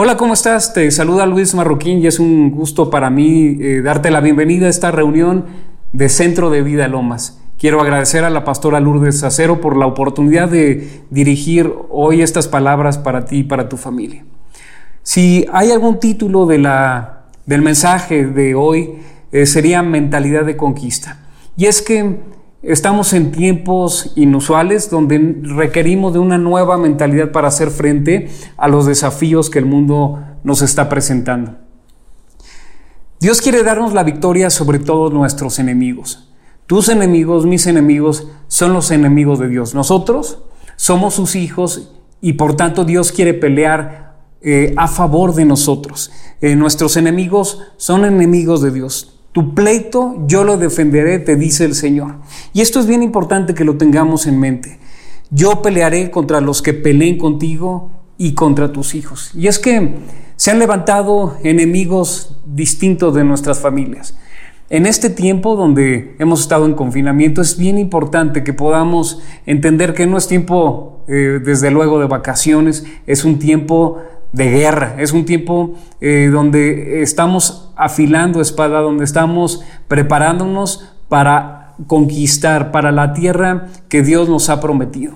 Hola, ¿cómo estás? Te saluda Luis Marroquín y es un gusto para mí eh, darte la bienvenida a esta reunión de Centro de Vida Lomas. Quiero agradecer a la pastora Lourdes Acero por la oportunidad de dirigir hoy estas palabras para ti y para tu familia. Si hay algún título de la, del mensaje de hoy, eh, sería mentalidad de conquista. Y es que Estamos en tiempos inusuales donde requerimos de una nueva mentalidad para hacer frente a los desafíos que el mundo nos está presentando. Dios quiere darnos la victoria sobre todos nuestros enemigos. Tus enemigos, mis enemigos, son los enemigos de Dios. Nosotros somos sus hijos y por tanto Dios quiere pelear eh, a favor de nosotros. Eh, nuestros enemigos son enemigos de Dios. Tu pleito yo lo defenderé, te dice el Señor. Y esto es bien importante que lo tengamos en mente. Yo pelearé contra los que peleen contigo y contra tus hijos. Y es que se han levantado enemigos distintos de nuestras familias. En este tiempo donde hemos estado en confinamiento es bien importante que podamos entender que no es tiempo, eh, desde luego, de vacaciones, es un tiempo de guerra, es un tiempo eh, donde estamos afilando espada, donde estamos preparándonos para conquistar, para la tierra que Dios nos ha prometido.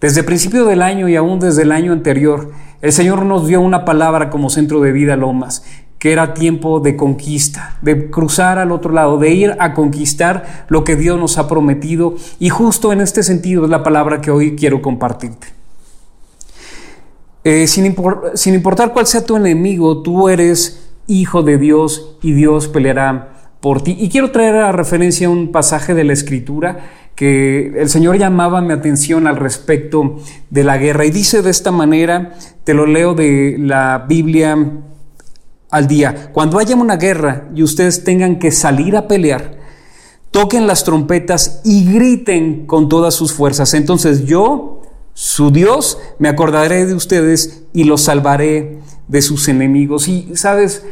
Desde el principio del año y aún desde el año anterior, el Señor nos dio una palabra como centro de vida Lomas, que era tiempo de conquista, de cruzar al otro lado, de ir a conquistar lo que Dios nos ha prometido. Y justo en este sentido es la palabra que hoy quiero compartirte. Eh, sin, sin importar cuál sea tu enemigo, tú eres hijo de Dios y Dios peleará por ti. Y quiero traer a referencia un pasaje de la Escritura que el Señor llamaba mi atención al respecto de la guerra. Y dice de esta manera, te lo leo de la Biblia al día, cuando haya una guerra y ustedes tengan que salir a pelear, toquen las trompetas y griten con todas sus fuerzas. Entonces yo su Dios, me acordaré de ustedes y los salvaré de sus enemigos. Y sabes,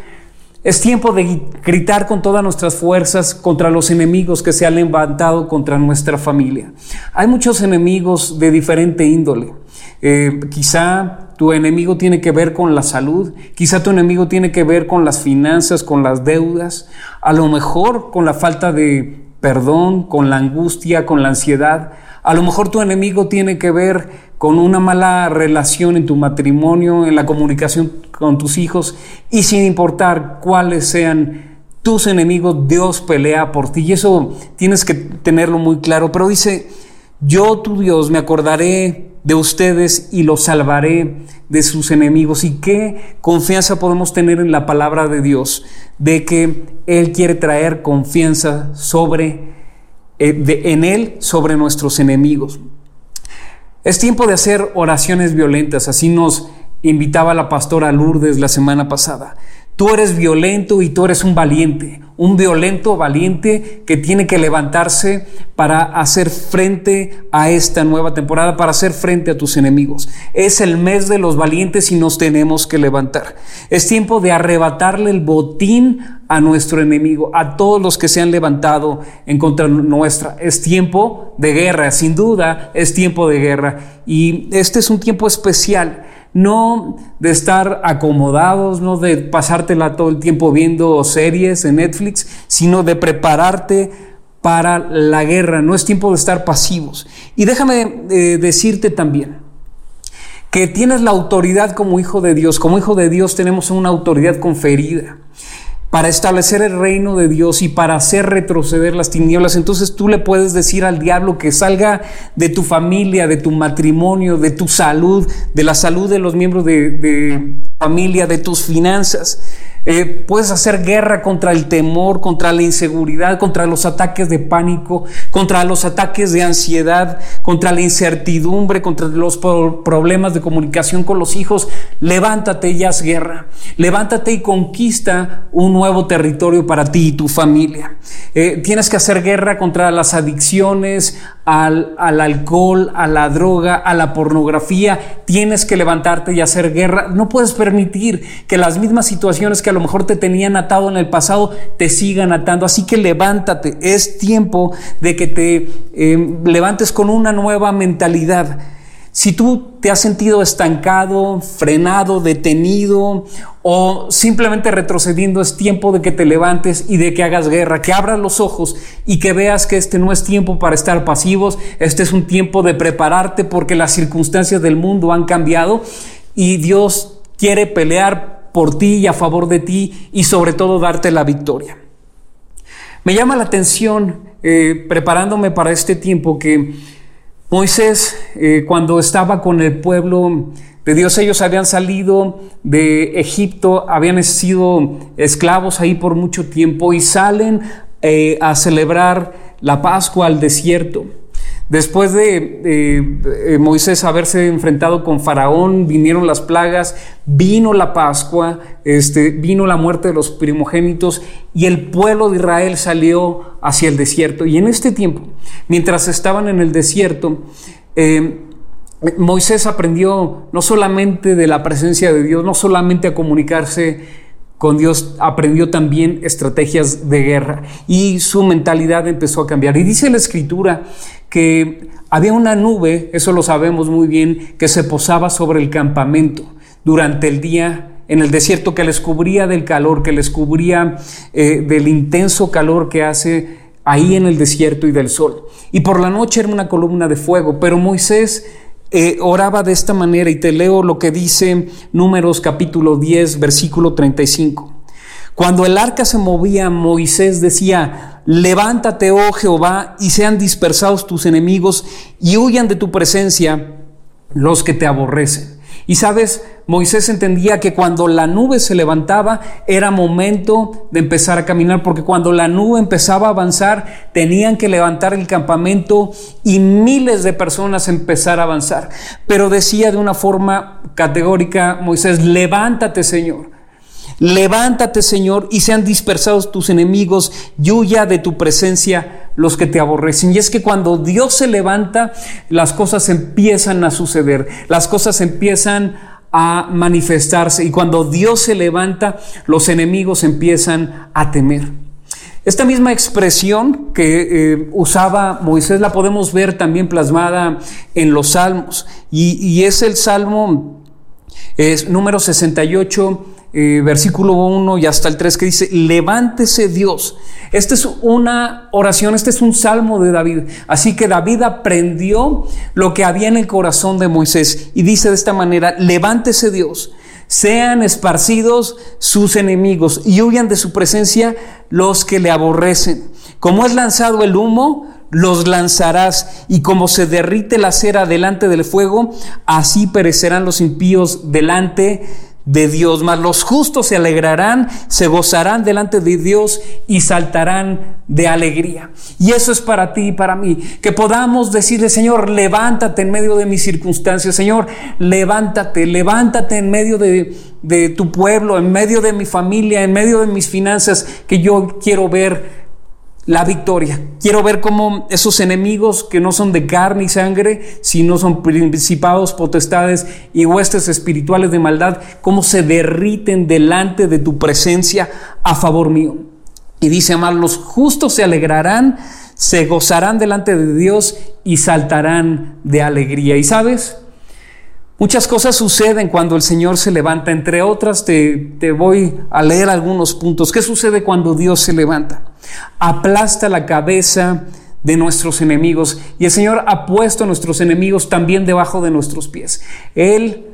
es tiempo de gritar con todas nuestras fuerzas contra los enemigos que se han levantado contra nuestra familia. Hay muchos enemigos de diferente índole. Eh, quizá tu enemigo tiene que ver con la salud, quizá tu enemigo tiene que ver con las finanzas, con las deudas, a lo mejor con la falta de perdón, con la angustia, con la ansiedad. A lo mejor tu enemigo tiene que ver con una mala relación en tu matrimonio, en la comunicación con tus hijos, y sin importar cuáles sean tus enemigos, Dios pelea por ti. Y eso tienes que tenerlo muy claro. Pero dice, yo tu Dios me acordaré de ustedes y los salvaré de sus enemigos. ¿Y qué confianza podemos tener en la palabra de Dios? De que Él quiere traer confianza sobre eh, en Él sobre nuestros enemigos. Es tiempo de hacer oraciones violentas, así nos invitaba la pastora Lourdes la semana pasada. Tú eres violento y tú eres un valiente, un violento valiente que tiene que levantarse para hacer frente a esta nueva temporada, para hacer frente a tus enemigos. Es el mes de los valientes y nos tenemos que levantar. Es tiempo de arrebatarle el botín a nuestro enemigo, a todos los que se han levantado en contra nuestra. Es tiempo de guerra, sin duda es tiempo de guerra. Y este es un tiempo especial no de estar acomodados, no de pasártela todo el tiempo viendo series en Netflix, sino de prepararte para la guerra. No es tiempo de estar pasivos. Y déjame eh, decirte también que tienes la autoridad como hijo de Dios. Como hijo de Dios tenemos una autoridad conferida para establecer el reino de Dios y para hacer retroceder las tinieblas. Entonces tú le puedes decir al diablo que salga de tu familia, de tu matrimonio, de tu salud, de la salud de los miembros de, de familia, de tus finanzas. Eh, puedes hacer guerra contra el temor, contra la inseguridad, contra los ataques de pánico, contra los ataques de ansiedad, contra la incertidumbre, contra los problemas de comunicación con los hijos. Levántate y haz guerra. Levántate y conquista un nuevo territorio para ti y tu familia. Eh, tienes que hacer guerra contra las adicciones, al, al, alcohol, a la droga, a la pornografía. Tienes que levantarte y hacer guerra. No puedes permitir que las mismas situaciones que a lo mejor te tenían atado en el pasado te sigan atando. Así que levántate. Es tiempo de que te eh, levantes con una nueva mentalidad. Si tú te has sentido estancado, frenado, detenido o simplemente retrocediendo, es tiempo de que te levantes y de que hagas guerra, que abras los ojos y que veas que este no es tiempo para estar pasivos, este es un tiempo de prepararte porque las circunstancias del mundo han cambiado y Dios quiere pelear por ti y a favor de ti y sobre todo darte la victoria. Me llama la atención, eh, preparándome para este tiempo, que Moisés, eh, cuando estaba con el pueblo de Dios, ellos habían salido de Egipto, habían sido esclavos ahí por mucho tiempo y salen eh, a celebrar la Pascua al desierto. Después de eh, Moisés haberse enfrentado con Faraón, vinieron las plagas, vino la Pascua, este, vino la muerte de los primogénitos y el pueblo de Israel salió hacia el desierto. Y en este tiempo, mientras estaban en el desierto, eh, Moisés aprendió no solamente de la presencia de Dios, no solamente a comunicarse con Dios aprendió también estrategias de guerra y su mentalidad empezó a cambiar. Y dice la escritura que había una nube, eso lo sabemos muy bien, que se posaba sobre el campamento durante el día en el desierto, que les cubría del calor, que les cubría eh, del intenso calor que hace ahí en el desierto y del sol. Y por la noche era una columna de fuego, pero Moisés eh, oraba de esta manera y te leo lo que dice Números capítulo 10, versículo 35. Cuando el arca se movía, Moisés decía, levántate, oh Jehová, y sean dispersados tus enemigos y huyan de tu presencia los que te aborrecen. Y sabes, Moisés entendía que cuando la nube se levantaba era momento de empezar a caminar, porque cuando la nube empezaba a avanzar tenían que levantar el campamento y miles de personas empezar a avanzar. Pero decía de una forma categórica Moisés, levántate Señor. Levántate, Señor, y sean dispersados tus enemigos, y huya de tu presencia los que te aborrecen. Y es que cuando Dios se levanta, las cosas empiezan a suceder, las cosas empiezan a manifestarse, y cuando Dios se levanta, los enemigos empiezan a temer. Esta misma expresión que eh, usaba Moisés la podemos ver también plasmada en los salmos, y, y es el salmo es número 68 eh, versículo 1 y hasta el 3 que dice, levántese Dios. Esta es una oración, este es un salmo de David. Así que David aprendió lo que había en el corazón de Moisés y dice de esta manera, levántese Dios, sean esparcidos sus enemigos y huyan de su presencia los que le aborrecen. Como es lanzado el humo, los lanzarás, y como se derrite la cera delante del fuego, así perecerán los impíos delante de Dios, mas los justos se alegrarán, se gozarán delante de Dios y saltarán de alegría. Y eso es para ti y para mí, que podamos decirle, Señor, levántate en medio de mis circunstancias, Señor, levántate, levántate en medio de, de tu pueblo, en medio de mi familia, en medio de mis finanzas, que yo quiero ver la victoria. Quiero ver cómo esos enemigos que no son de carne y sangre, sino son principados, potestades y huestes espirituales de maldad, cómo se derriten delante de tu presencia a favor mío. Y dice, amar, los justos se alegrarán, se gozarán delante de Dios y saltarán de alegría. ¿Y sabes? Muchas cosas suceden cuando el Señor se levanta, entre otras te, te, voy a leer algunos puntos. ¿Qué sucede cuando Dios se levanta? Aplasta la cabeza de nuestros enemigos y el Señor ha puesto a nuestros enemigos también debajo de nuestros pies. Él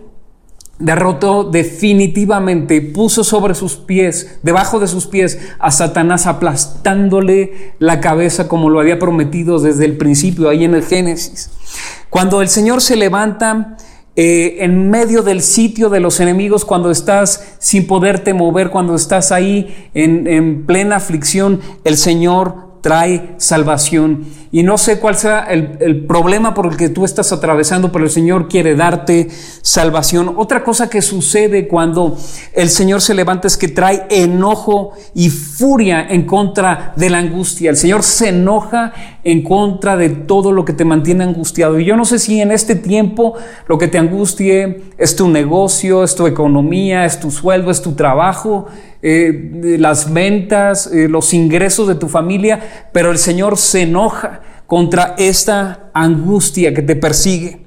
derrotó definitivamente, puso sobre sus pies, debajo de sus pies, a Satanás aplastándole la cabeza como lo había prometido desde el principio, ahí en el Génesis. Cuando el Señor se levanta, eh, en medio del sitio de los enemigos, cuando estás sin poderte mover, cuando estás ahí en, en plena aflicción, el Señor trae salvación. Y no sé cuál sea el, problema por el que tú estás atravesando, pero el Señor quiere darte salvación. Otra cosa que sucede cuando el Señor se levanta es que trae enojo y furia en contra de la angustia. El Señor se enoja en contra de todo lo que te mantiene angustiado. Y yo no sé si en este tiempo lo que te angustie es tu negocio, es tu economía, es tu sueldo, es tu trabajo eh, las ventas, eh, los ingresos de tu familia, pero el Señor se enoja contra esta angustia que te persigue.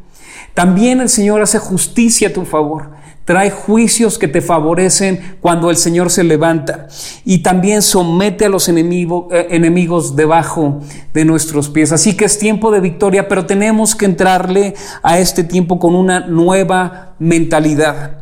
También el Señor hace justicia a tu favor. Trae juicios que te favorecen cuando el Señor se levanta. Y también somete a los enemigos, eh, enemigos debajo de nuestros pies. Así que es tiempo de victoria, pero tenemos que entrarle a este tiempo con una nueva mentalidad.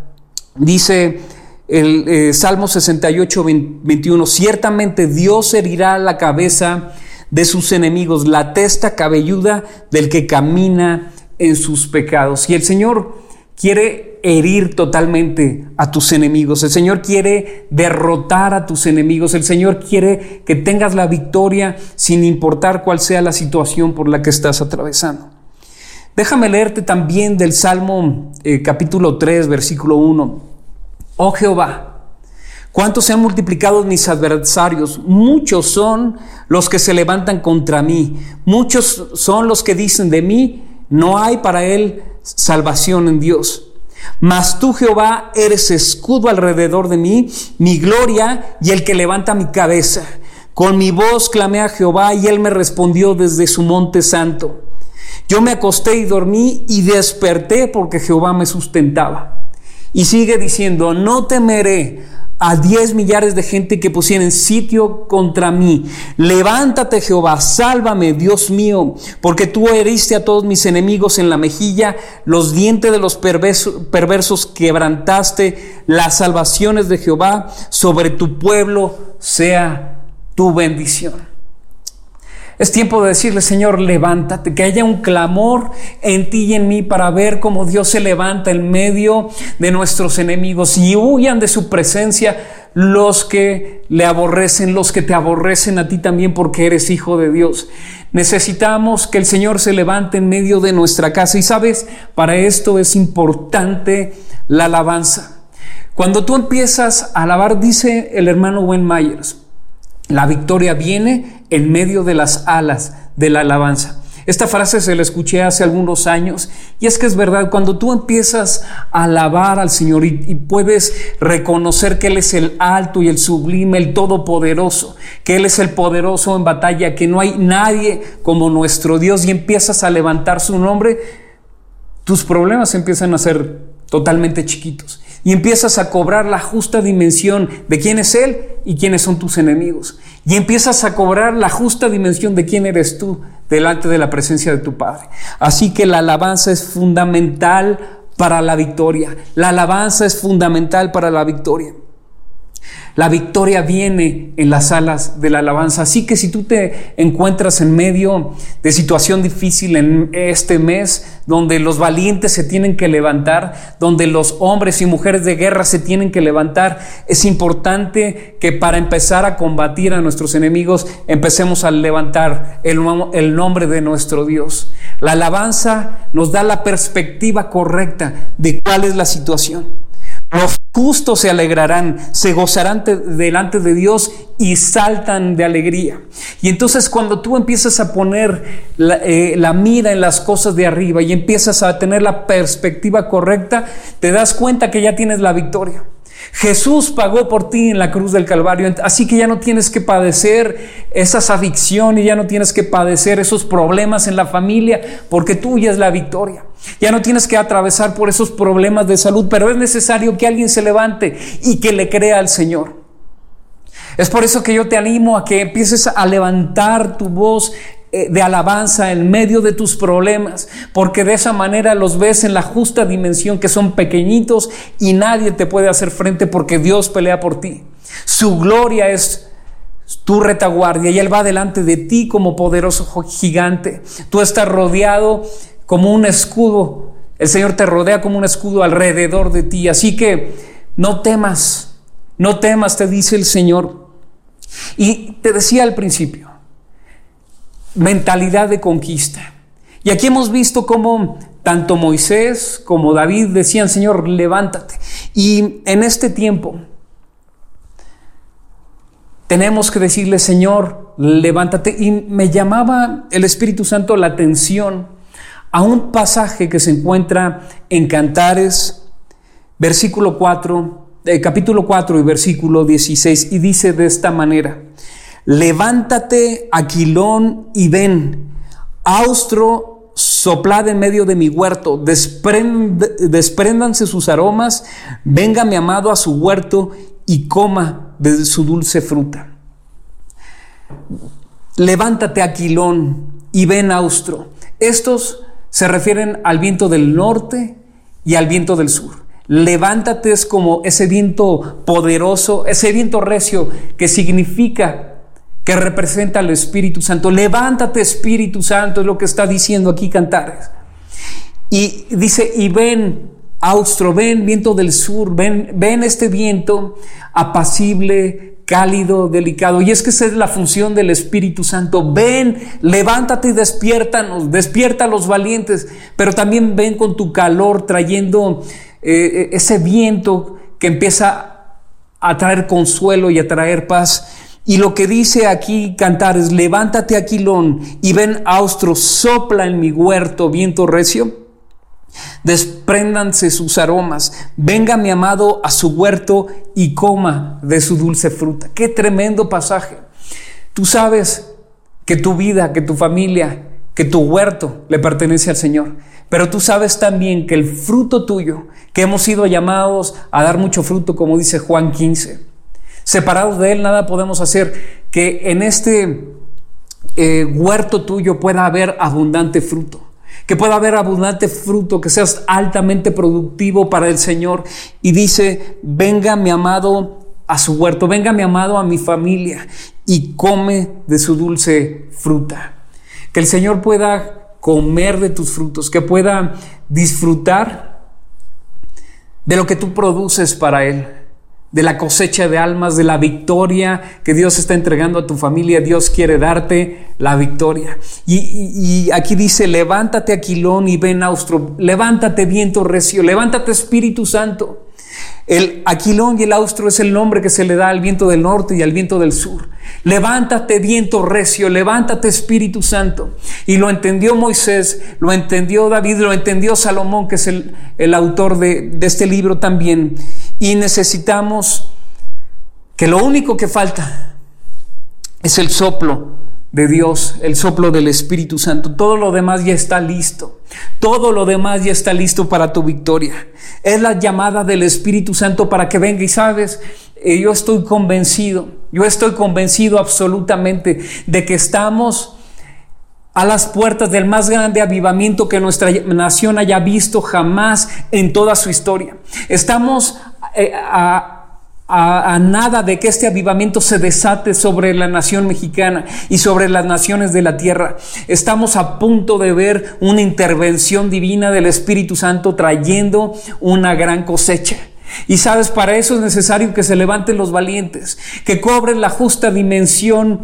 Dice el eh, Salmo 68, 21, ciertamente Dios herirá la cabeza de sus enemigos, la testa cabelluda del que camina en sus pecados. Y el Señor quiere herir totalmente a tus enemigos. El Señor quiere derrotar a tus enemigos. El Señor quiere que tengas la victoria sin importar cuál sea la situación por la que estás atravesando. Déjame leerte también del Salmo eh, capítulo 3, versículo 1. Oh Jehová, ¿cuántos se han multiplicado mis adversarios? Muchos son los que se levantan contra mí. Muchos son los que dicen de mí, no hay para él salvación en Dios. Mas tú, Jehová, eres escudo alrededor de mí, mi gloria y el que levanta mi cabeza. Con mi voz clamé a Jehová y él me respondió desde su monte santo. Yo me acosté y dormí y desperté porque Jehová me sustentaba. Y sigue diciendo, no temeré a diez millares de gente que pusieren sitio contra mí. Levántate Jehová, sálvame, Dios mío, porque tú heriste a todos mis enemigos en la mejilla, los dientes de los perversos, perversos quebrantaste, las salvaciones de Jehová sobre tu pueblo sea tu bendición. Es tiempo de decirle, Señor, levántate, que haya un clamor en ti y en mí para ver cómo Dios se levanta en medio de nuestros enemigos y huyan de su presencia los que le aborrecen, los que te aborrecen a ti también porque eres hijo de Dios. Necesitamos que el Señor se levante en medio de nuestra casa y sabes, para esto es importante la alabanza. Cuando tú empiezas a alabar, dice el hermano Wayne Myers, la victoria viene en medio de las alas de la alabanza. Esta frase se la escuché hace algunos años y es que es verdad, cuando tú empiezas a alabar al Señor y, puedes reconocer que Él es el alto y el sublime, el todopoderoso, que Él es el poderoso en batalla, que no hay nadie como nuestro Dios y empiezas a levantar su nombre, tus problemas empiezan a ser totalmente chiquitos y empiezas a cobrar la justa dimensión de quién es Él y quiénes son tus enemigos. Y empiezas a cobrar la justa dimensión de quién eres tú delante de la presencia de tu Padre. Así que la alabanza es fundamental para la victoria. La alabanza es fundamental para la victoria. La victoria viene en las alas de la alabanza. Así que si tú te encuentras en medio de situación difícil en este mes, donde los valientes se tienen que levantar, donde los hombres y mujeres de guerra se tienen que levantar, es importante que para empezar a combatir a nuestros enemigos, empecemos a levantar el, nombre de nuestro Dios. La alabanza nos da la perspectiva correcta de cuál es la situación. Los justos se alegrarán, se gozarán delante de Dios y saltan de alegría. Y entonces cuando tú empiezas a poner la, eh, la, mira en las cosas de arriba y empiezas a tener la perspectiva correcta, te das cuenta que ya tienes la victoria. Jesús pagó por ti en la cruz del Calvario, así que ya no tienes que padecer esas adicciones, ya no tienes que padecer esos problemas en la familia, porque tuya es la victoria. Ya no tienes que atravesar por esos problemas de salud, pero es necesario que alguien se levante y que le crea al Señor. Es por eso que yo te animo a que empieces a levantar tu voz de alabanza en medio de tus problemas, porque de esa manera los ves en la justa dimensión que son pequeñitos y nadie te puede hacer frente porque Dios pelea por ti. Su gloria es tu retaguardia y Él va delante de ti como poderoso gigante. Tú estás rodeado como un escudo. El Señor te rodea como un escudo alrededor de ti. Así que no temas, no temas, te dice el Señor. Y te decía al principio, mentalidad de conquista. Y aquí hemos visto cómo tanto Moisés como David decían, Señor, levántate. Y en este tiempo tenemos que decirle, Señor, levántate. Y me llamaba el Espíritu Santo la atención a un pasaje que se encuentra en Cantares, versículo 4, eh, capítulo 4 y versículo 16, y dice de esta manera, levántate, Aquilón, y ven, austro, soplad en medio de mi huerto, despréndanse sus aromas, venga mi amado a su huerto y coma de su dulce fruta. Levántate, Aquilón, y ven, Austro. Estos se refieren al viento del norte y al viento del sur. Levántate es como ese viento poderoso, ese viento recio que significa que representa al Espíritu Santo. Levántate Espíritu Santo, es lo que está diciendo aquí Cantares. Y dice, y ven, Austro, ven viento del sur, ven, ven este viento apacible, cálido, delicado. Y es que esa es la función del Espíritu Santo. Ven, levántate y despiértanos, despierta a los valientes, pero también ven con tu calor trayendo eh, ese viento que empieza a traer consuelo y a traer paz. Y lo que dice aquí cantar es, levántate Aquilón y ven austro, sopla en mi huerto viento recio. Despréndanse sus aromas, venga mi amado a su huerto y coma de su dulce fruta. Qué tremendo pasaje. Tú sabes que tu vida, que tu familia, que tu huerto le pertenece al Señor. Pero tú sabes también que el fruto tuyo, que hemos sido llamados a dar mucho fruto, como dice Juan 15, Separados de Él nada podemos hacer. Que en este eh, huerto tuyo pueda haber abundante fruto. Que pueda haber abundante fruto, que seas altamente productivo para el Señor. Y dice, venga mi amado a su huerto, venga mi amado a mi familia y come de su dulce fruta. Que el Señor pueda comer de tus frutos, que pueda disfrutar de lo que tú produces para Él de la cosecha de almas, de la victoria que Dios está entregando a tu familia. Dios quiere darte la victoria. Y, aquí dice, levántate Aquilón y ven austro, levántate viento recio, levántate Espíritu Santo. El aquilón y el austro es el nombre que se le da al viento del norte y al viento del sur. Levántate viento recio, levántate Espíritu Santo. Y lo entendió Moisés, lo entendió David, lo entendió Salomón, que es el, autor de, de este libro también. Y necesitamos que lo único que falta es el soplo de Dios, el soplo del Espíritu Santo. Todo lo demás ya está listo. Todo lo demás ya está listo para tu victoria. Es la llamada del Espíritu Santo para que venga y sabes, eh, yo estoy convencido, yo estoy convencido absolutamente de que estamos a las puertas del más grande avivamiento que nuestra nación haya visto jamás en toda su historia. Estamos eh, a, nada de que este avivamiento se desate sobre la nación mexicana y sobre las naciones de la tierra. Estamos a punto de ver una intervención divina del Espíritu Santo trayendo una gran cosecha. Y sabes, para eso es necesario que se levanten los valientes, que cobren la justa dimensión,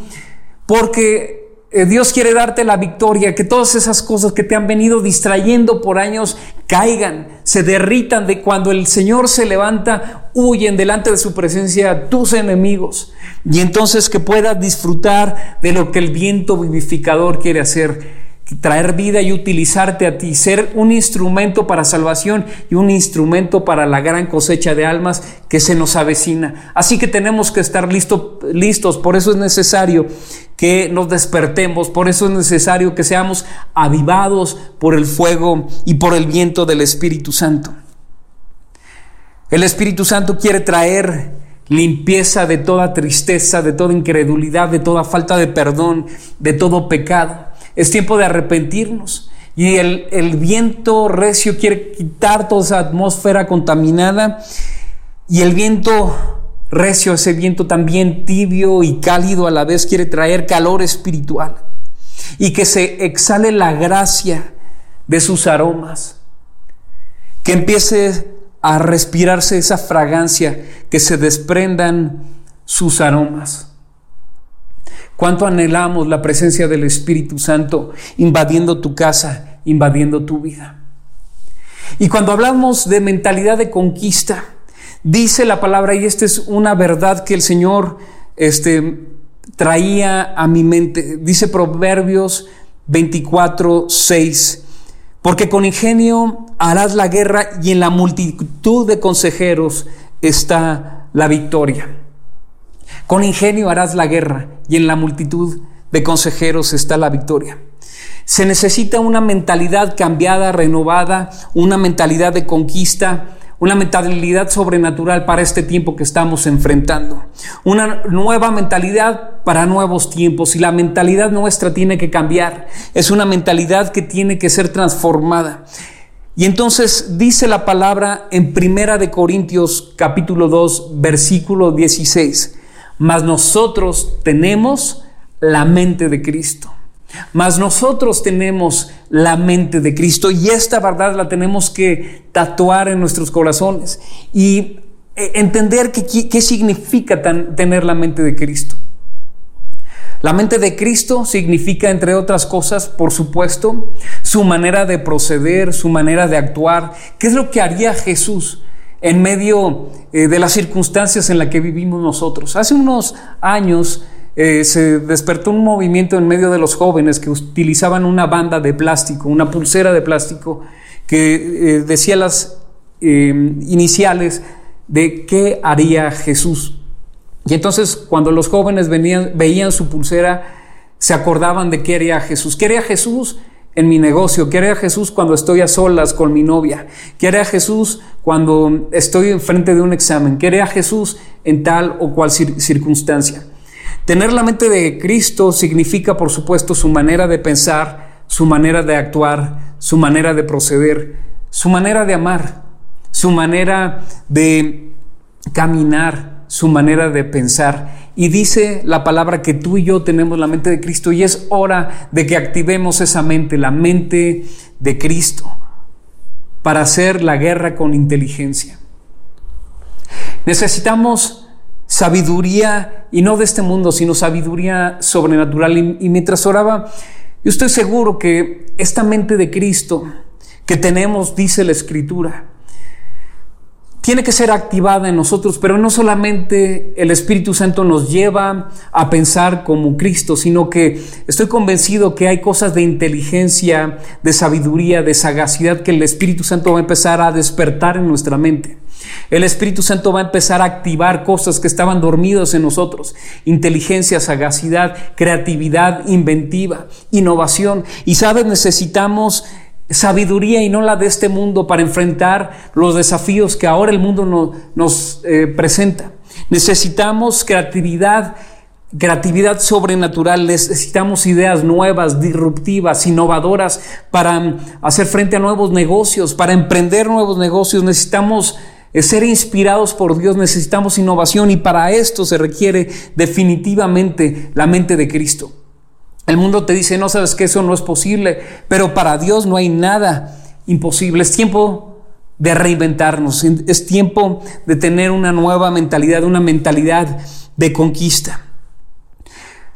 porque Dios quiere darte la victoria, que todas esas cosas que te han venido distrayendo por años caigan, se derritan de cuando el Señor se levanta, huyen delante de su presencia tus enemigos. Y entonces que puedas disfrutar de lo que el viento vivificador quiere hacer traer vida y utilizarte a ti, ser un instrumento para salvación y un instrumento para la gran cosecha de almas que se nos avecina. Así que tenemos que estar listos, por eso es necesario que nos despertemos, por eso es necesario que seamos avivados por el fuego y por el viento del Espíritu Santo. El Espíritu Santo quiere traer limpieza de toda tristeza, de toda incredulidad, de toda falta de perdón, de todo pecado. Es tiempo de arrepentirnos. Y el, viento recio quiere quitar toda esa atmósfera contaminada. Y el viento recio, ese viento también tibio y cálido a la vez, quiere traer calor espiritual. Y que se exhale la gracia de sus aromas. Que empiece a respirarse esa fragancia, que se desprendan sus aromas. Cuánto anhelamos la presencia del Espíritu Santo invadiendo tu casa, invadiendo tu vida. Y cuando hablamos de mentalidad de conquista, dice la palabra, y esta es una verdad que el Señor este, traía a mi mente, dice Proverbios 24, 6, porque con ingenio harás la guerra y en la multitud de consejeros está la victoria. Con ingenio harás la guerra y en la multitud de consejeros está la victoria. Se necesita una mentalidad cambiada, renovada, una mentalidad de conquista, una mentalidad sobrenatural para este tiempo que estamos enfrentando, una nueva mentalidad para nuevos tiempos y la mentalidad nuestra tiene que cambiar, es una mentalidad que tiene que ser transformada. Y entonces dice la palabra en Primera de Corintios capítulo 2 versículo 16, mas nosotros tenemos la mente de Cristo. Mas nosotros tenemos la mente de Cristo y esta verdad la tenemos que tatuar en nuestros corazones y eh, entender qué significa tener la mente de Cristo. La mente de Cristo significa, entre otras cosas, por supuesto, su manera de proceder, su manera de actuar. ¿Qué es lo que haría Jesús en medio eh, de las circunstancias en las que vivimos nosotros? Hace unos años eh, se despertó un movimiento en medio de los jóvenes que utilizaban una banda de plástico, una pulsera de plástico que eh, decía las iniciales de qué haría Jesús. Y entonces cuando los jóvenes venían, veían su pulsera, se acordaban de qué haría Jesús. ¿Qué haría Jesús? En mi negocio, ¿qué haría Jesús cuando estoy a solas con mi novia, ¿Qué haría Jesús cuando estoy enfrente de un examen, ¿Qué haría Jesús en tal o cual circunstancia. Tener la mente de Cristo significa, por supuesto, su manera de pensar, su manera de actuar, su manera de proceder, su manera de amar, su manera de caminar, su manera de pensar. Y dice la palabra que tú y yo tenemos la mente de Cristo y es hora de que activemos esa mente, la mente de Cristo, para hacer la guerra con inteligencia. Necesitamos sabiduría, y no de este mundo, sino sabiduría sobrenatural. Y, mientras oraba, yo estoy seguro que esta mente de Cristo que tenemos, dice la Escritura, tiene que ser activada en nosotros, pero no solamente el Espíritu Santo nos lleva a pensar como Cristo, sino que estoy convencido que hay cosas de inteligencia, de sabiduría, de sagacidad que el Espíritu Santo va a empezar a despertar en nuestra mente. El Espíritu Santo va a empezar a activar cosas que estaban dormidas en nosotros. Inteligencia, sagacidad, creatividad, inventiva, innovación. Y sabes, necesitamos sabiduría y no la de este mundo para enfrentar los desafíos que ahora el mundo nos eh, presenta. Necesitamos creatividad, creatividad sobrenatural, necesitamos ideas nuevas, disruptivas, innovadoras para hacer frente a nuevos negocios, para emprender nuevos negocios. Necesitamos es ser inspirados por Dios, necesitamos innovación y para esto se requiere definitivamente la mente de Cristo. El mundo te dice, no sabes que eso no es posible, pero para Dios no hay nada imposible. Es tiempo de reinventarnos, es tiempo de tener una nueva mentalidad, una mentalidad de conquista.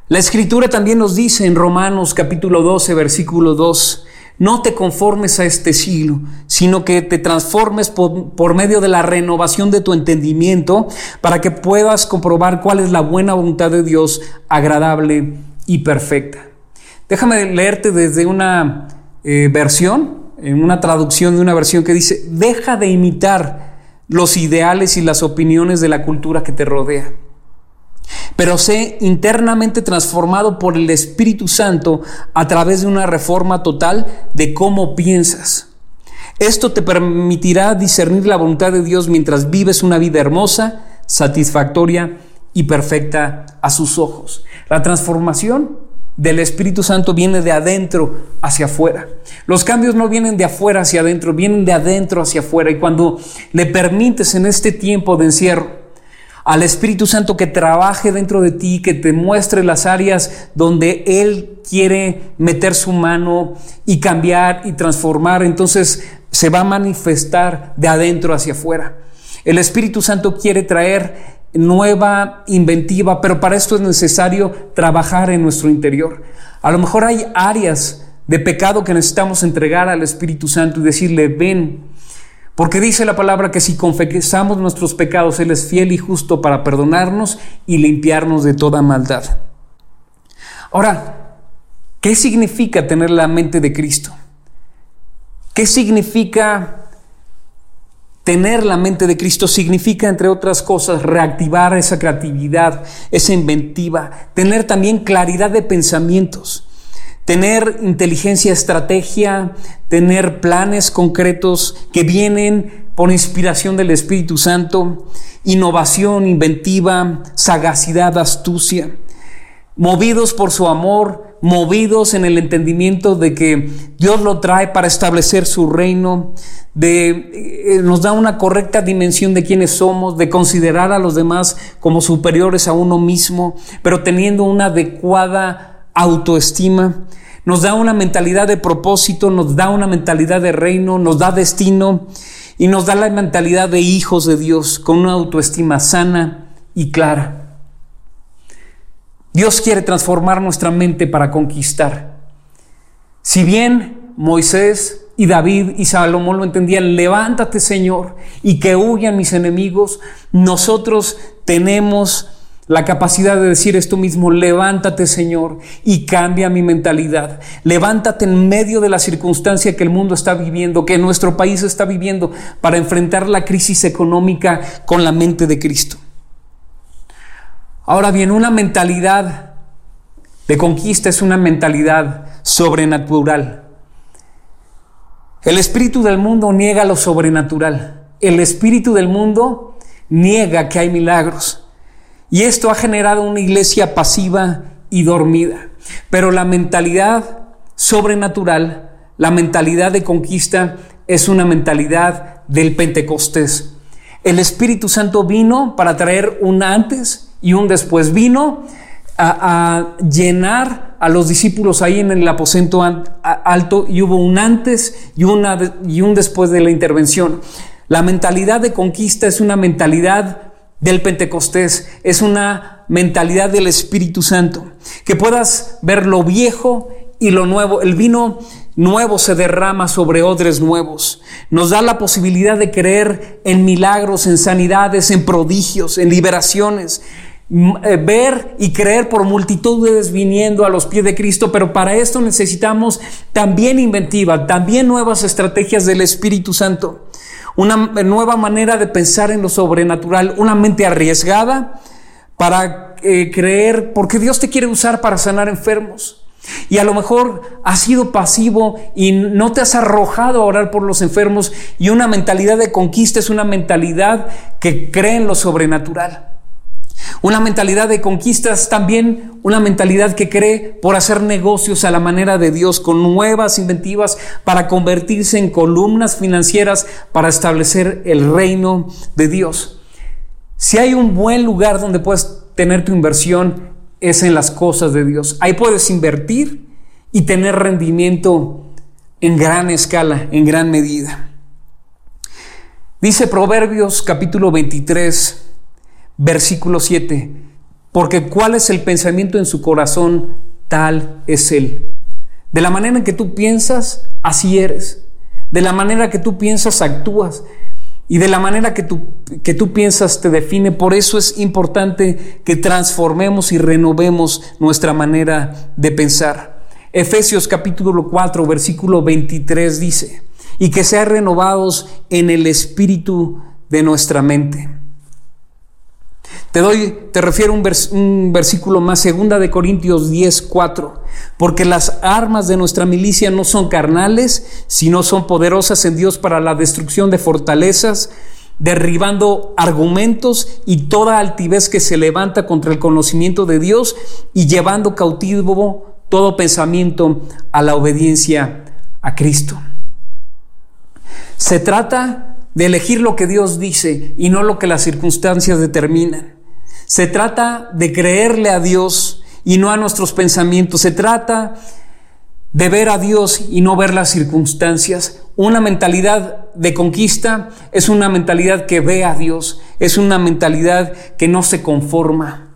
La escritura también nos dice en Romanos capítulo 12, versículo 2, no te conformes a este siglo, sino que te transformes por, medio de la renovación de tu entendimiento para que puedas comprobar cuál es la buena voluntad de Dios, agradable y perfecta. Déjame leerte desde una eh, versión, en una traducción de una versión que dice, deja de imitar los ideales y las opiniones de la cultura que te rodea pero sé internamente transformado por el Espíritu Santo a través de una reforma total de cómo piensas. Esto te permitirá discernir la voluntad de Dios mientras vives una vida hermosa, satisfactoria y perfecta a sus ojos. La transformación del Espíritu Santo viene de adentro hacia afuera. Los cambios no vienen de afuera hacia adentro, vienen de adentro hacia afuera. Y cuando le permites en este tiempo de encierro, al Espíritu Santo que trabaje dentro de ti, que te muestre las áreas donde Él quiere meter su mano y cambiar y transformar, entonces se va a manifestar de adentro hacia afuera. El Espíritu Santo quiere traer nueva inventiva, pero para esto es necesario trabajar en nuestro interior. A lo mejor hay áreas de pecado que necesitamos entregar al Espíritu Santo y decirle, ven, porque dice la palabra que si confesamos nuestros pecados, Él es fiel y justo para perdonarnos y limpiarnos de toda maldad. Ahora, ¿qué significa tener la mente de Cristo? ¿Qué significa tener la mente de Cristo? Significa, entre otras cosas, reactivar esa creatividad, esa inventiva, tener también claridad de pensamientos tener inteligencia, estrategia, tener planes concretos que vienen por inspiración del Espíritu Santo, innovación, inventiva, sagacidad, astucia, movidos por su amor, movidos en el entendimiento de que Dios lo trae para establecer su reino, de eh, nos da una correcta dimensión de quiénes somos, de considerar a los demás como superiores a uno mismo, pero teniendo una adecuada autoestima. Nos da una mentalidad de propósito, nos da una mentalidad de reino, nos da destino y nos da la mentalidad de hijos de Dios con una autoestima sana y clara. Dios quiere transformar nuestra mente para conquistar. Si bien Moisés y David y Salomón lo entendían, levántate Señor y que huyan mis enemigos, nosotros tenemos la capacidad de decir esto mismo, levántate Señor y cambia mi mentalidad. Levántate en medio de la circunstancia que el mundo está viviendo, que nuestro país está viviendo, para enfrentar la crisis económica con la mente de Cristo. Ahora bien, una mentalidad de conquista es una mentalidad sobrenatural. El espíritu del mundo niega lo sobrenatural. El espíritu del mundo niega que hay milagros. Y esto ha generado una iglesia pasiva y dormida. Pero la mentalidad sobrenatural, la mentalidad de conquista, es una mentalidad del Pentecostés. El Espíritu Santo vino para traer un antes y un después. Vino a, llenar a los discípulos ahí en el aposento alto y hubo un antes y, y un después de la intervención. La mentalidad de conquista es una mentalidad del Pentecostés, es una mentalidad del Espíritu Santo, que puedas ver lo viejo y lo nuevo. El vino nuevo se derrama sobre odres nuevos. Nos da la posibilidad de creer en milagros, en sanidades, en prodigios, en liberaciones. Eh, ver y creer por multitudes viniendo a los pies de Cristo, pero para esto necesitamos también inventiva, también nuevas estrategias del Espíritu Santo una nueva manera de pensar en lo sobrenatural, una mente arriesgada para eh, creer, porque Dios te quiere usar para sanar enfermos. Y a lo mejor has sido pasivo y no te has arrojado a orar por los enfermos y una mentalidad de conquista es una mentalidad que cree en lo sobrenatural. Una mentalidad de conquistas también una mentalidad que cree por hacer negocios a la manera de Dios con nuevas inventivas para convertirse en columnas financieras para establecer el reino de Dios. Si hay un buen lugar donde puedes tener tu inversión es en las cosas de Dios. Ahí puedes invertir y tener rendimiento en gran escala, en gran medida. Dice Proverbios capítulo 23, Versículo 7. Porque cuál es el pensamiento en su corazón, tal es él. De la manera en que tú piensas, así eres. De la manera que tú piensas, actúas. Y de la manera que tú, que tú piensas te define. Por eso es importante que transformemos y renovemos nuestra manera de pensar. Efesios capítulo 4, versículo 23 dice, y que sean renovados en el espíritu de nuestra mente. Te doy, te refiero un, un versículo más, segunda de Corintios 10, 4. Porque las armas de nuestra milicia no son carnales, sino son poderosas en Dios para la destrucción de fortalezas, derribando argumentos y toda altivez que se levanta contra el conocimiento de Dios y llevando cautivo todo pensamiento a la obediencia a Cristo. Se trata de elegir lo que Dios dice y no lo que las circunstancias determinan. Se trata de creerle a Dios y no a nuestros pensamientos. Se trata de ver a Dios y no ver las circunstancias. Una mentalidad de conquista es una mentalidad que ve a Dios, es una mentalidad que no se conforma.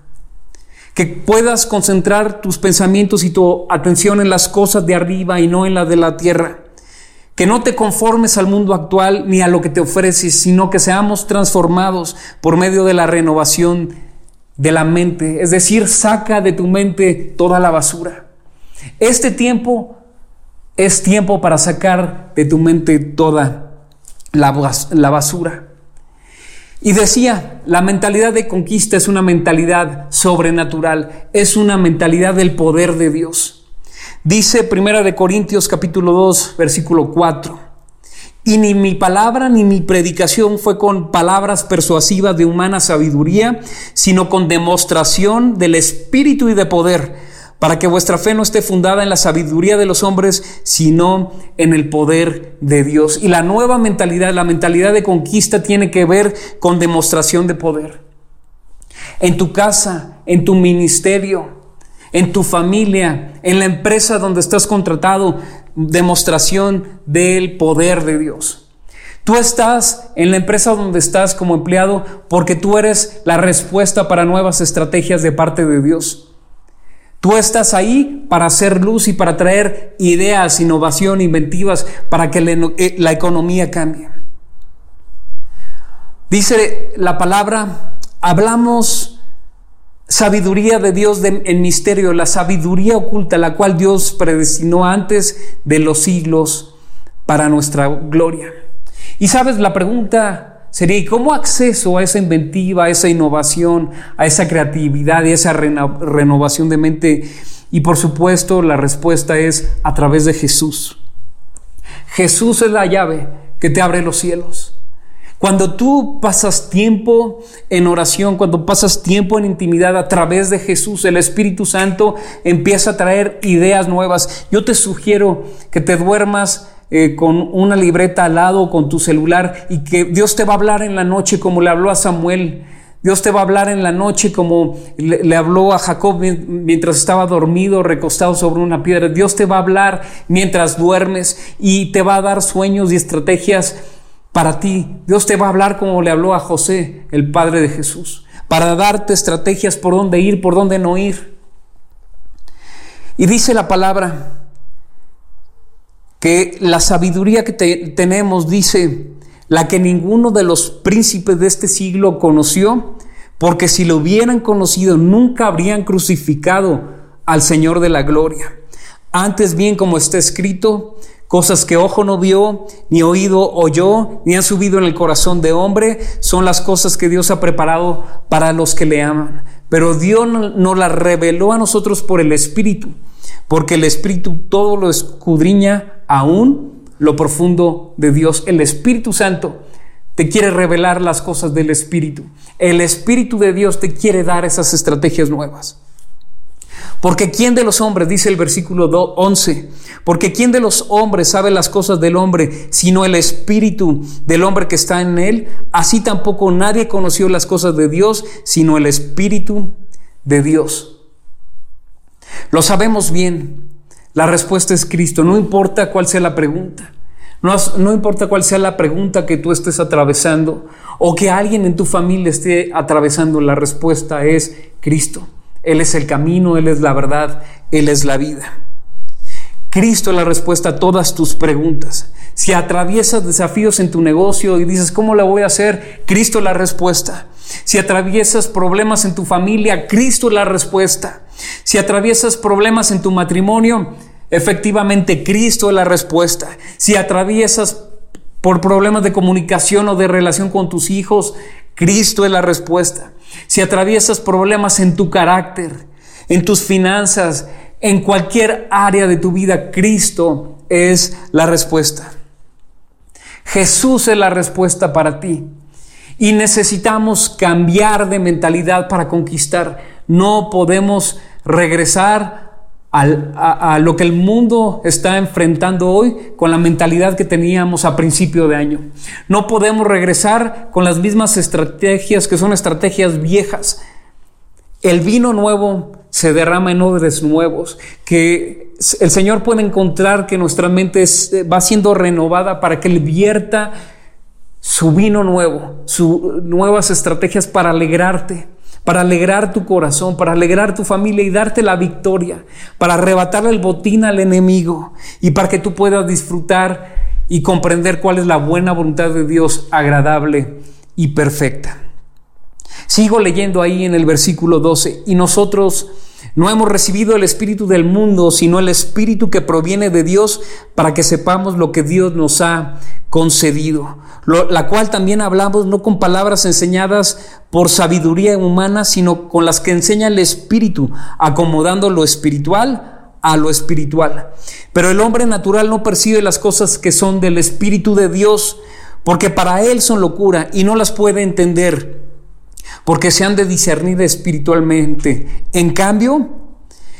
Que puedas concentrar tus pensamientos y tu atención en las cosas de arriba y no en las de la tierra. Que no te conformes al mundo actual ni a lo que te ofreces, sino que seamos transformados por medio de la renovación de la mente, es decir, saca de tu mente toda la basura. Este tiempo es tiempo para sacar de tu mente toda la, basura. Y decía, la mentalidad de conquista es una mentalidad sobrenatural, es una mentalidad del poder de Dios. Dice Primera de Corintios capítulo 2, versículo 4. Y ni mi palabra ni mi predicación fue con palabras persuasivas de humana sabiduría, sino con demostración del Espíritu y de poder, para que vuestra fe no esté fundada en la sabiduría de los hombres, sino en el poder de Dios. Y la nueva mentalidad, la mentalidad de conquista, tiene que ver con demostración de poder. En tu casa, en tu ministerio, en tu familia, en la empresa donde estás contratado, demostración del poder de Dios. Tú estás en la empresa donde estás como empleado porque tú eres la respuesta para nuevas estrategias de parte de Dios. Tú estás ahí para hacer luz y para traer ideas, innovación, inventivas, para que eh, la economía cambie. Dice la palabra, hablamos sabiduría de Dios en misterio, la sabiduría oculta, la cual Dios predestinó antes de los siglos para nuestra gloria. Y sabes, la pregunta sería, ¿y cómo acceso a esa inventiva, a esa innovación, a esa creatividad y a esa renovación de mente? Y por supuesto, la respuesta es a través de Jesús. Jesús es la llave que te abre los cielos. Cuando tú pasas tiempo en oración, cuando pasas tiempo en intimidad a través de Jesús, el Espíritu Santo empieza a traer ideas nuevas. Yo te sugiero que te duermas eh, con una libreta al lado, con tu celular, y que Dios te va a hablar en la noche como le habló a Samuel. Dios te va a hablar en la noche como le, le, habló a Jacob mientras estaba dormido, recostado sobre una piedra. Dios te va a hablar mientras duermes y te va a dar sueños y estrategias para ti. Dios te va a hablar como le habló a José, el Padre de Jesús, para darte estrategias por dónde ir, por dónde no ir. Y dice la palabra que la sabiduría que tenemos dice, la que ninguno de los príncipes de este siglo conoció, porque si lo hubieran conocido nunca habrían crucificado al Señor de la gloria. Antes bien, como está escrito, Cosas que ojo no vio, ni oído oyó, ni han subido en el corazón de hombre, son las cosas que Dios ha preparado para los que le aman. Pero Dios nos las reveló a nosotros por el Espíritu, porque el Espíritu todo lo escudriña aún lo profundo de Dios. El Espíritu Santo te quiere revelar las cosas del Espíritu. El Espíritu de Dios te quiere dar esas estrategias nuevas. Porque ¿quién de los hombres, dice el versículo 11, porque ¿quién de los hombres sabe las cosas del hombre sino el espíritu del hombre que está en él? Así tampoco nadie conoció las cosas de Dios sino el espíritu de Dios. Lo sabemos bien. La respuesta es Cristo. No importa cuál sea la pregunta. No, no, importa cuál sea la pregunta que tú estés atravesando o que alguien en tu familia esté atravesando, la respuesta es Cristo. Él es el camino, Él es la verdad, Él es la vida. Cristo es la respuesta a todas tus preguntas. Si atraviesas desafíos en tu negocio y dices, ¿cómo la voy a hacer? Cristo es la respuesta. Si atraviesas problemas en tu familia, Cristo es la respuesta. Si atraviesas problemas en tu matrimonio, efectivamente Cristo es la respuesta. Si atraviesas por problemas de comunicación o de relación con tus hijos, Cristo es la respuesta. Si atraviesas problemas en tu carácter, en tus finanzas, en cualquier área de tu vida, Cristo es la respuesta. Jesús es la respuesta para ti. Y necesitamos cambiar de mentalidad para conquistar. No podemos regresar a, lo que el mundo está enfrentando hoy con la mentalidad que teníamos a principio de año. No podemos regresar con las mismas estrategias que son estrategias viejas. El vino nuevo se derrama en odres nuevos, que el Señor puede encontrar que nuestra mente va siendo renovada para que Él vierta su vino nuevo, sus nuevas estrategias para alegrarte para alegrar tu corazón, para alegrar tu familia y darte la victoria, para arrebatarle el botín al enemigo y para que tú puedas disfrutar y comprender cuál es la buena voluntad de Dios agradable y perfecta. Sigo leyendo ahí en el versículo 12, y nosotros no hemos recibido el Espíritu del mundo, sino el Espíritu que proviene de Dios para que sepamos lo que Dios nos ha concedido, la cual también hablamos no con palabras enseñadas por sabiduría humana, sino con las que enseña el Espíritu, acomodando lo espiritual a lo espiritual. Pero el hombre natural no percibe las cosas que son del Espíritu de Dios, porque para él son locura y no las puede entender, porque se han de discernir espiritualmente. En cambio,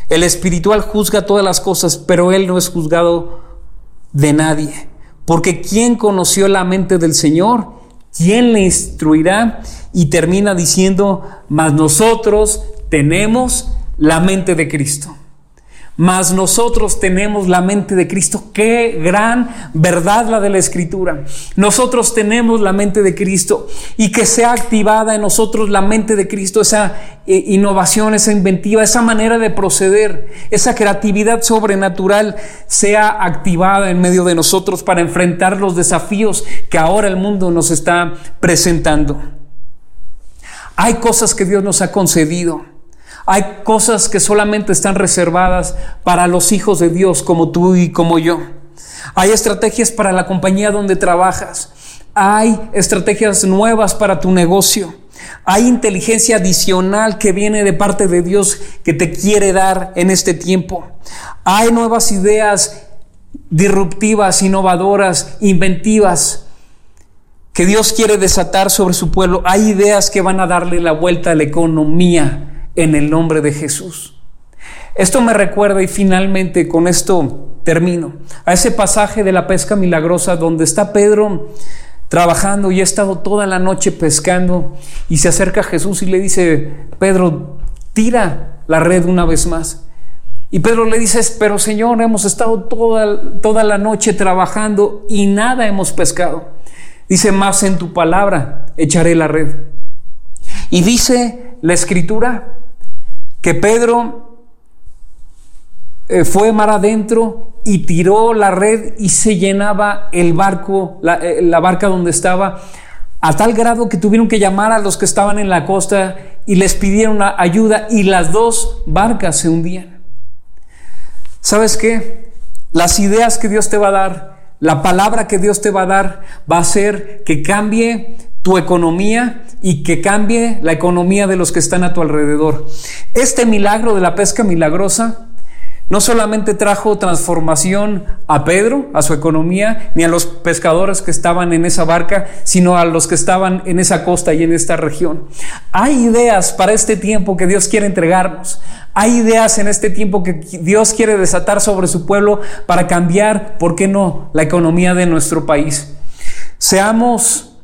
el espiritual juzga todas las cosas, pero él no es juzgado de nadie. Porque ¿quién conoció la mente del Señor? ¿Quién le instruirá? Y termina diciendo, mas nosotros tenemos la mente de Cristo mas nosotros tenemos la mente de Cristo. Qué gran verdad la de la Escritura. Nosotros tenemos la mente de Cristo y que sea activada en nosotros la mente de Cristo, esa eh, innovación, esa inventiva, esa manera de proceder, esa creatividad sobrenatural sea activada en medio de nosotros para enfrentar los desafíos que ahora el mundo nos está presentando. Hay cosas que Dios nos ha concedido hay cosas que solamente están reservadas para los hijos de Dios como tú y como yo. Hay estrategias para la compañía donde trabajas. Hay estrategias nuevas para tu negocio. Hay inteligencia adicional que viene de parte de Dios que te quiere dar en este tiempo. Hay nuevas ideas disruptivas, innovadoras, inventivas que Dios quiere desatar sobre su pueblo. Hay ideas que van a darle la vuelta a la economía en el nombre de Jesús. Esto me recuerda y finalmente con esto termino a ese pasaje de la pesca milagrosa donde está Pedro trabajando y ha estado toda la noche pescando y se acerca a Jesús y le dice, Pedro, tira la red una vez más. Y Pedro le dice, pero Señor, hemos estado toda, toda la noche trabajando y nada hemos pescado. Dice, más en tu palabra echaré la red. Y dice la escritura que Pedro eh, fue mar adentro y tiró la red y se llenaba el barco, eh, la, barca donde estaba, a tal grado que tuvieron que llamar a los que estaban en la costa y les pidieron ayuda y las dos barcas se hundían. ¿Sabes qué? Las ideas que Dios te va a dar, la palabra que Dios te va a dar va a hacer que cambie tu economía y que cambie la economía de los que están a tu alrededor. Este milagro de la pesca milagrosa no solamente trajo transformación a Pedro, a su economía, ni a los pescadores que estaban en esa barca, sino a los que estaban en esa costa y en esta región. Hay ideas para este tiempo que Dios quiere entregarnos. Hay ideas en este tiempo que Dios quiere desatar sobre su pueblo para cambiar, ¿por qué no?, la economía de nuestro país. Seamos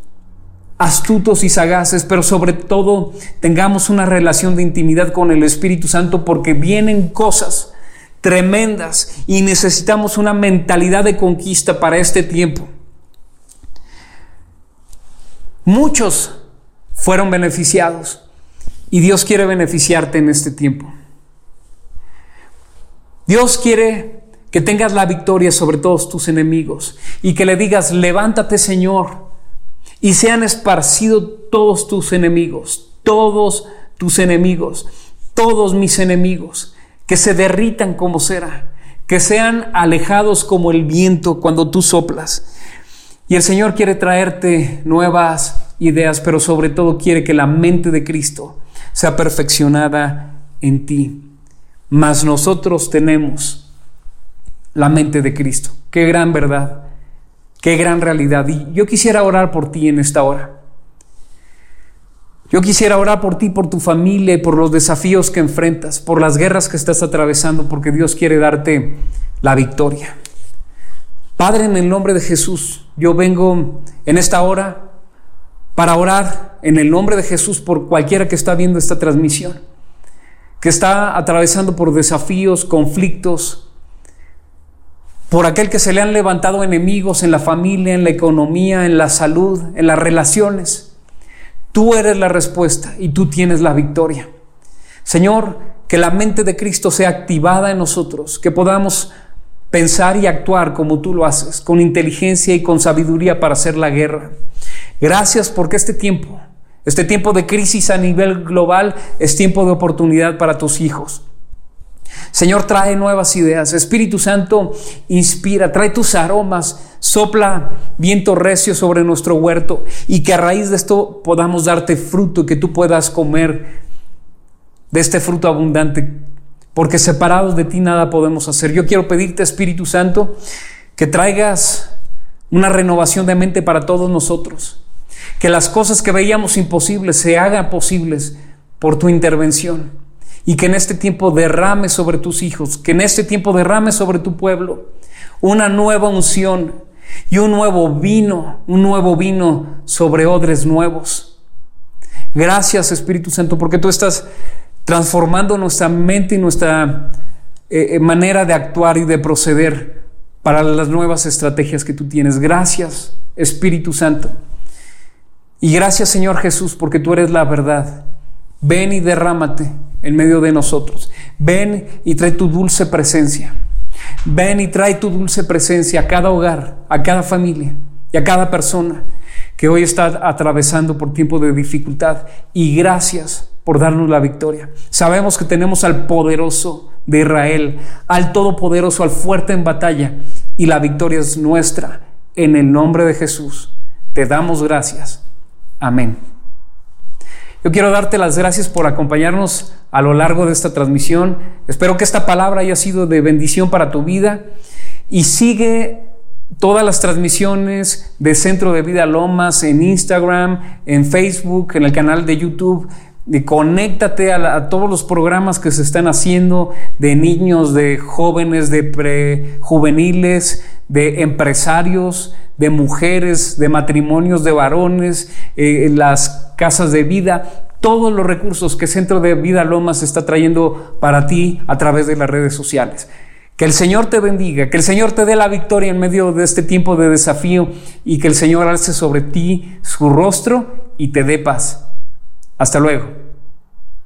astutos y sagaces, pero sobre todo tengamos una relación de intimidad con el Espíritu Santo porque vienen cosas tremendas y necesitamos una mentalidad de conquista para este tiempo. Muchos fueron beneficiados y Dios quiere beneficiarte en este tiempo. Dios quiere que tengas la victoria sobre todos tus enemigos y que le digas, levántate Señor, y sean esparcidos todos tus enemigos, todos tus enemigos, todos mis enemigos, que se derritan como cera, que sean alejados como el viento cuando tú soplas. Y el Señor quiere traerte nuevas ideas, pero sobre todo quiere que la mente de Cristo sea perfeccionada en ti. Mas nosotros tenemos la mente de Cristo. Qué gran verdad. Qué gran realidad. Y yo quisiera orar por ti en esta hora. Yo quisiera orar por ti, por tu familia por los desafíos que enfrentas, por las guerras que estás atravesando, porque Dios quiere darte la victoria. Padre, en el nombre de Jesús, yo vengo en esta hora para orar en el nombre de Jesús por cualquiera que está viendo esta transmisión, que está atravesando por desafíos, conflictos, por aquel que se le han levantado enemigos en la familia, en la economía, en la salud, en las relaciones. Tú eres la respuesta y tú tienes la victoria. Señor, que la mente de Cristo sea activada en nosotros, que podamos pensar y actuar como tú lo haces, con inteligencia y con sabiduría para hacer la guerra. Gracias porque este tiempo, este tiempo de crisis a nivel global, es tiempo de oportunidad para tus hijos. Señor, trae nuevas ideas. Espíritu Santo, inspira, trae tus aromas, sopla viento recio sobre nuestro huerto y que a raíz de esto podamos darte fruto y que tú puedas comer de este fruto abundante porque separados de ti nada podemos hacer. Yo quiero pedirte, Espíritu Santo, que traigas una renovación de mente para todos nosotros, que las cosas que veíamos imposibles se hagan posibles por tu intervención y que en este tiempo derrame sobre tus hijos, que en este tiempo derrame sobre tu pueblo una nueva unción y un nuevo vino, un nuevo vino sobre odres nuevos. Gracias Espíritu Santo porque tú estás transformando nuestra mente y nuestra eh, eh, manera de actuar y de proceder para las nuevas estrategias que tú tienes. Gracias Espíritu Santo. Y gracias Señor Jesús porque tú eres la verdad. Ven y derrámate en medio de nosotros. Ven y trae tu dulce presencia. Ven y trae tu dulce presencia a cada hogar, a cada familia y a cada persona que hoy está atravesando por tiempo de dificultad. Y gracias por darnos la victoria. Sabemos que tenemos al poderoso de Israel, al todopoderoso, al fuerte en batalla. Y la victoria es nuestra. En el nombre de Jesús, te damos gracias. Amén. Yo quiero darte las gracias por acompañarnos a lo largo de esta transmisión. Espero que esta palabra haya sido de bendición para tu vida y sigue todas las transmisiones de Centro de Vida Lomas en Instagram, en Facebook, en el canal de YouTube. Y conéctate a, a, todos los programas que se están haciendo de niños, de jóvenes, de prejuveniles, de empresarios, de mujeres, de matrimonios de varones, eh, las casas de vida, todos los recursos que Centro de Vida Lomas está trayendo para ti a través de las redes sociales. Que el Señor te bendiga, que el Señor te dé la victoria en medio de este tiempo de desafío y que el Señor alce sobre ti su rostro y te dé paz. Hasta luego.